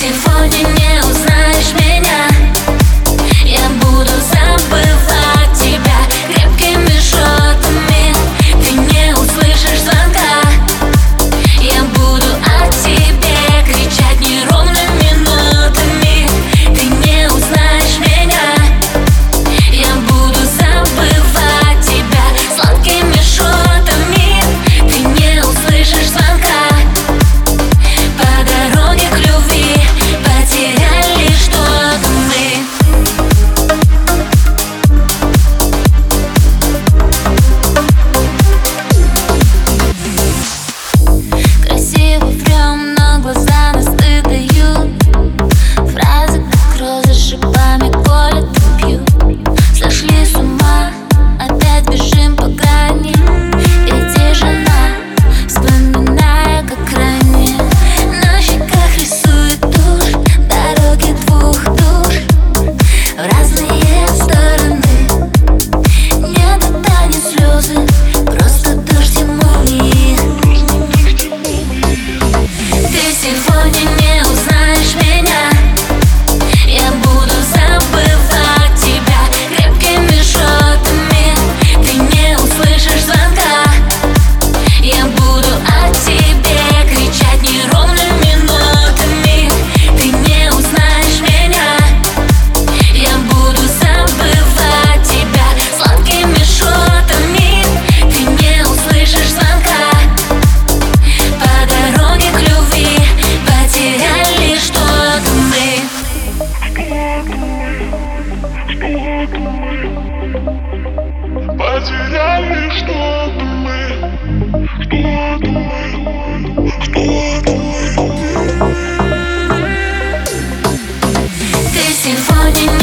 dancing потеряли что-то мы, что-то мы, что-то мы. Ты симфония.